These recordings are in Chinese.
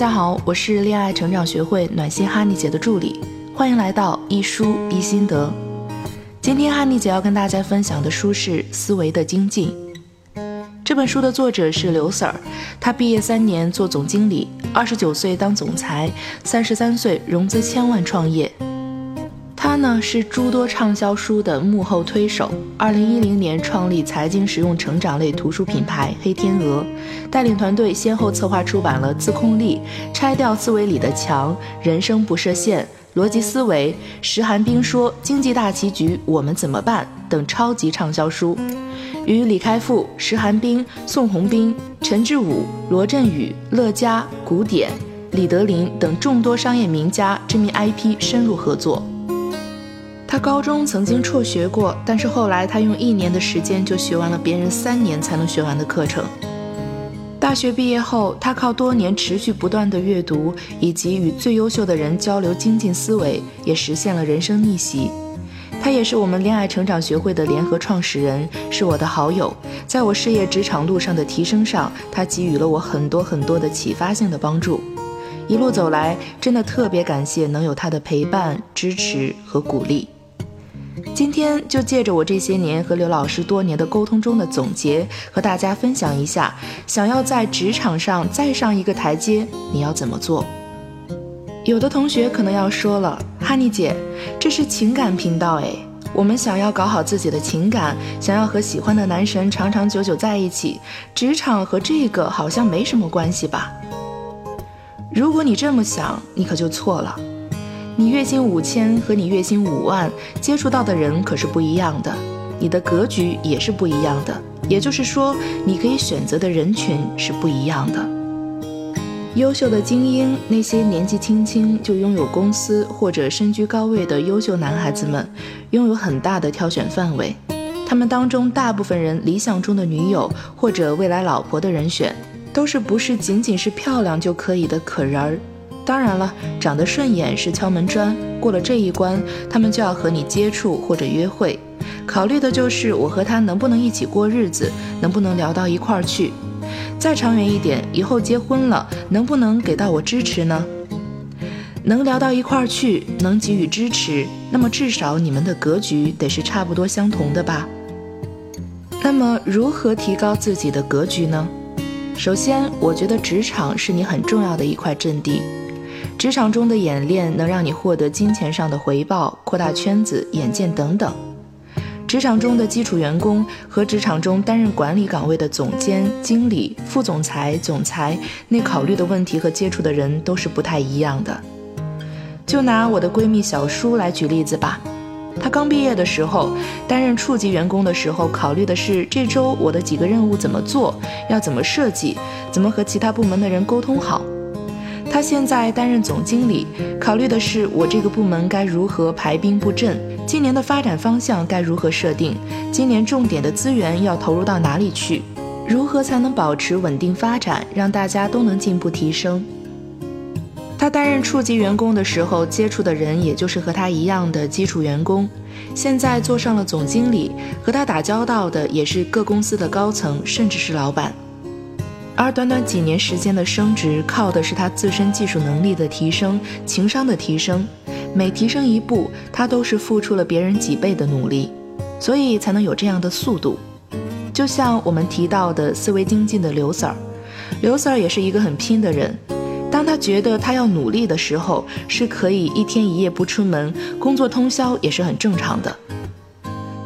大家好，我是恋爱成长学会暖心哈尼姐的助理，欢迎来到一书一心得。今天哈尼姐要跟大家分享的书是《思维的精进》。这本书的作者是刘 Sir，他毕业三年做总经理，二十九岁当总裁，三十三岁融资千万创业。呢是诸多畅销书的幕后推手。二零一零年创立财经实用成长类图书品牌黑天鹅，带领团队先后策划出版了《自控力》《拆掉思维里的墙》《人生不设限》《逻辑思维》《石寒冰说经济大棋局我们怎么办》等超级畅销书，与李开复、石寒冰、宋鸿兵、陈志武、罗振宇、乐嘉、古典、李德林等众多商业名家、知名 IP 深入合作。他高中曾经辍学过，但是后来他用一年的时间就学完了别人三年才能学完的课程。大学毕业后，他靠多年持续不断的阅读以及与最优秀的人交流精进思维，也实现了人生逆袭。他也是我们恋爱成长学会的联合创始人，是我的好友。在我事业职场路上的提升上，他给予了我很多很多的启发性的帮助。一路走来，真的特别感谢能有他的陪伴、支持和鼓励。今天就借着我这些年和刘老师多年的沟通中的总结，和大家分享一下，想要在职场上再上一个台阶，你要怎么做？有的同学可能要说了，哈尼姐，这是情感频道哎，我们想要搞好自己的情感，想要和喜欢的男神长长久久在一起，职场和这个好像没什么关系吧？如果你这么想，你可就错了。你月薪五千和你月薪五万接触到的人可是不一样的，你的格局也是不一样的。也就是说，你可以选择的人群是不一样的。优秀的精英，那些年纪轻轻就拥有公司或者身居高位的优秀男孩子们，拥有很大的挑选范围。他们当中大部分人理想中的女友或者未来老婆的人选，都是不是仅仅是漂亮就可以的可人儿。当然了，长得顺眼是敲门砖，过了这一关，他们就要和你接触或者约会，考虑的就是我和他能不能一起过日子，能不能聊到一块儿去。再长远一点，以后结婚了，能不能给到我支持呢？能聊到一块儿去，能给予支持，那么至少你们的格局得是差不多相同的吧？那么如何提高自己的格局呢？首先，我觉得职场是你很重要的一块阵地。职场中的演练能让你获得金钱上的回报，扩大圈子、眼界等等。职场中的基础员工和职场中担任管理岗位的总监、经理、副总裁、总裁，那考虑的问题和接触的人都是不太一样的。就拿我的闺蜜小舒来举例子吧，她刚毕业的时候，担任处级员工的时候，考虑的是这周我的几个任务怎么做，要怎么设计，怎么和其他部门的人沟通好。他现在担任总经理，考虑的是我这个部门该如何排兵布阵，今年的发展方向该如何设定，今年重点的资源要投入到哪里去，如何才能保持稳定发展，让大家都能进步提升。他担任处级员工的时候，接触的人也就是和他一样的基础员工，现在做上了总经理，和他打交道的也是各公司的高层，甚至是老板。而短短几年时间的升职，靠的是他自身技术能力的提升、情商的提升。每提升一步，他都是付出了别人几倍的努力，所以才能有这样的速度。就像我们提到的思维精进的刘 Sir，刘 Sir 也是一个很拼的人。当他觉得他要努力的时候，是可以一天一夜不出门，工作通宵也是很正常的。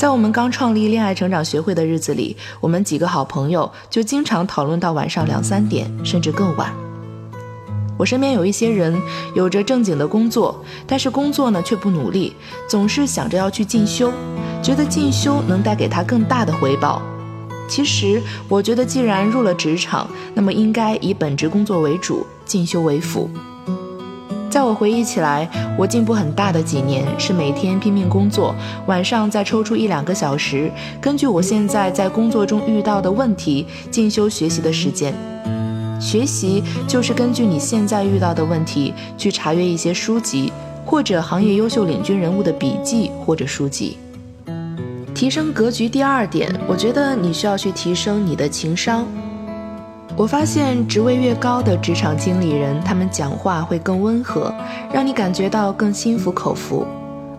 在我们刚创立恋爱成长学会的日子里，我们几个好朋友就经常讨论到晚上两三点，甚至更晚。我身边有一些人有着正经的工作，但是工作呢却不努力，总是想着要去进修，觉得进修能带给他更大的回报。其实我觉得，既然入了职场，那么应该以本职工作为主，进修为辅。在我回忆起来，我进步很大的几年是每天拼命工作，晚上再抽出一两个小时，根据我现在在工作中遇到的问题进修学习的时间。学习就是根据你现在遇到的问题去查阅一些书籍，或者行业优秀领军人物的笔记或者书籍。提升格局第二点，我觉得你需要去提升你的情商。我发现职位越高的职场经理人，他们讲话会更温和，让你感觉到更心服口服。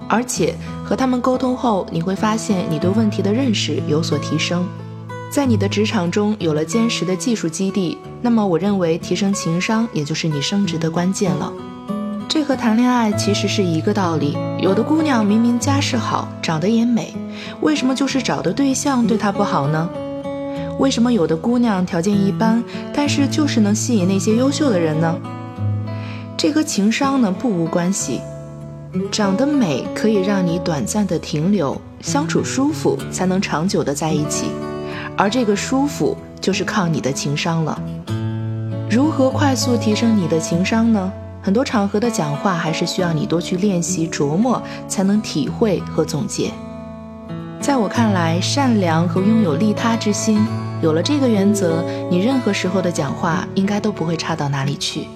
而且和他们沟通后，你会发现你对问题的认识有所提升。在你的职场中有了坚实的技术基地，那么我认为提升情商也就是你升职的关键了。这和谈恋爱其实是一个道理。有的姑娘明明家世好，长得也美，为什么就是找的对象对她不好呢？为什么有的姑娘条件一般，但是就是能吸引那些优秀的人呢？这和情商呢不无关系。长得美可以让你短暂的停留，相处舒服才能长久的在一起，而这个舒服就是靠你的情商了。如何快速提升你的情商呢？很多场合的讲话还是需要你多去练习琢磨，才能体会和总结。在我看来，善良和拥有利他之心。有了这个原则，你任何时候的讲话应该都不会差到哪里去。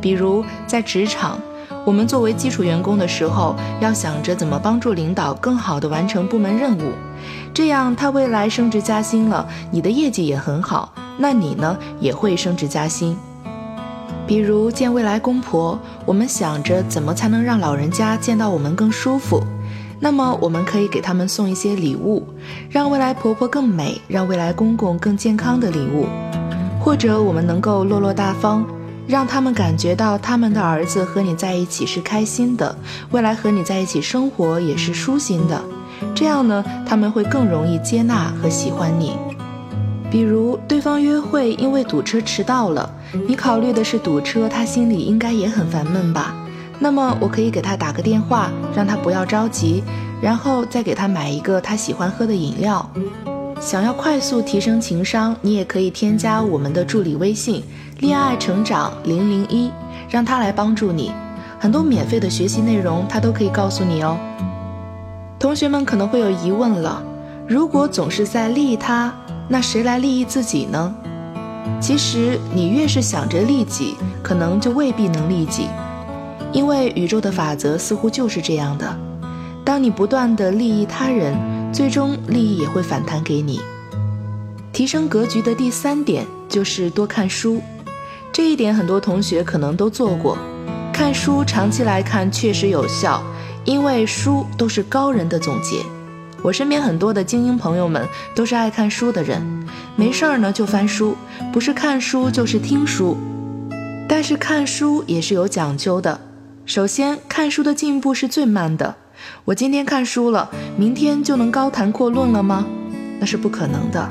比如在职场，我们作为基础员工的时候，要想着怎么帮助领导更好地完成部门任务，这样他未来升职加薪了，你的业绩也很好，那你呢也会升职加薪。比如见未来公婆，我们想着怎么才能让老人家见到我们更舒服。那么我们可以给他们送一些礼物，让未来婆婆更美，让未来公公更健康的礼物，或者我们能够落落大方，让他们感觉到他们的儿子和你在一起是开心的，未来和你在一起生活也是舒心的，这样呢，他们会更容易接纳和喜欢你。比如对方约会因为堵车迟到了，你考虑的是堵车，他心里应该也很烦闷吧？那么我可以给他打个电话，让他不要着急，然后再给他买一个他喜欢喝的饮料。想要快速提升情商，你也可以添加我们的助理微信“恋爱成长零零一”，让他来帮助你。很多免费的学习内容，他都可以告诉你哦。同学们可能会有疑问了：如果总是在利他，那谁来利益自己呢？其实你越是想着利己，可能就未必能利己。因为宇宙的法则似乎就是这样的，当你不断的利益他人，最终利益也会反弹给你。提升格局的第三点就是多看书，这一点很多同学可能都做过。看书长期来看确实有效，因为书都是高人的总结。我身边很多的精英朋友们都是爱看书的人，没事儿呢就翻书，不是看书就是听书。但是看书也是有讲究的。首先，看书的进步是最慢的。我今天看书了，明天就能高谈阔论了吗？那是不可能的。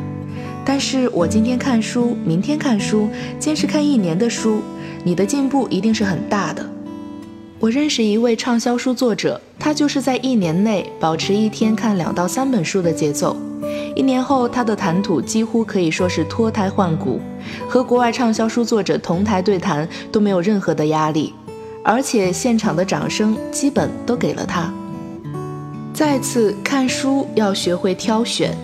但是我今天看书，明天看书，坚持看一年的书，你的进步一定是很大的。我认识一位畅销书作者，他就是在一年内保持一天看两到三本书的节奏。一年后，他的谈吐几乎可以说是脱胎换骨，和国外畅销书作者同台对谈都没有任何的压力。而且现场的掌声基本都给了他。再次看书要学会挑选，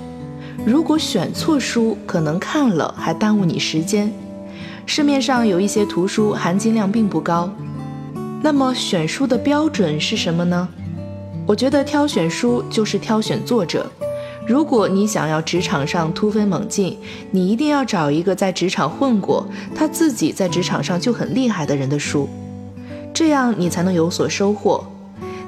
如果选错书，可能看了还耽误你时间。市面上有一些图书含金量并不高，那么选书的标准是什么呢？我觉得挑选书就是挑选作者。如果你想要职场上突飞猛进，你一定要找一个在职场混过，他自己在职场上就很厉害的人的书。这样你才能有所收获。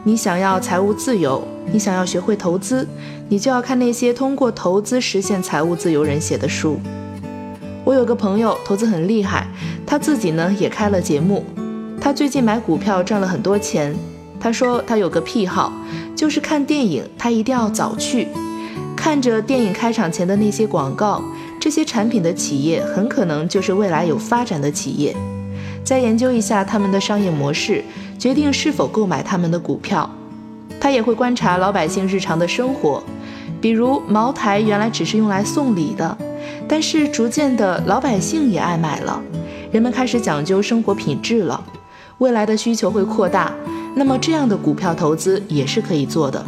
你想要财务自由，你想要学会投资，你就要看那些通过投资实现财务自由人写的书。我有个朋友投资很厉害，他自己呢也开了节目。他最近买股票赚了很多钱。他说他有个癖好，就是看电影，他一定要早去，看着电影开场前的那些广告，这些产品的企业很可能就是未来有发展的企业。再研究一下他们的商业模式，决定是否购买他们的股票。他也会观察老百姓日常的生活，比如茅台原来只是用来送礼的，但是逐渐的老百姓也爱买了，人们开始讲究生活品质了。未来的需求会扩大，那么这样的股票投资也是可以做的。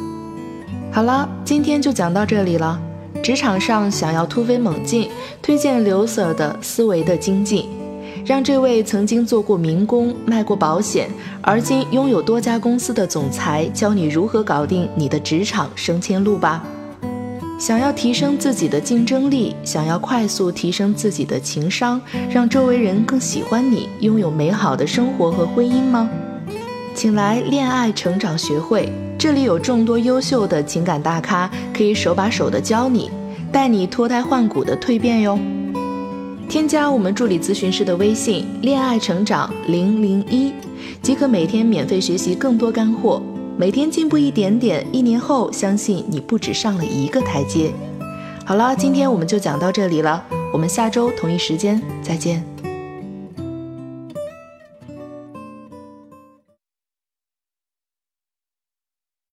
好了，今天就讲到这里了。职场上想要突飞猛进，推荐刘 Sir 的思维的精进。让这位曾经做过民工、卖过保险，而今拥有多家公司的总裁教你如何搞定你的职场升迁路吧。想要提升自己的竞争力，想要快速提升自己的情商，让周围人更喜欢你，拥有美好的生活和婚姻吗？请来恋爱成长学会，这里有众多优秀的情感大咖，可以手把手的教你，带你脱胎换骨的蜕变哟。添加我们助理咨询师的微信“恋爱成长零零一”，即可每天免费学习更多干货。每天进步一点点，一年后相信你不止上了一个台阶。好了，今天我们就讲到这里了，我们下周同一时间再见。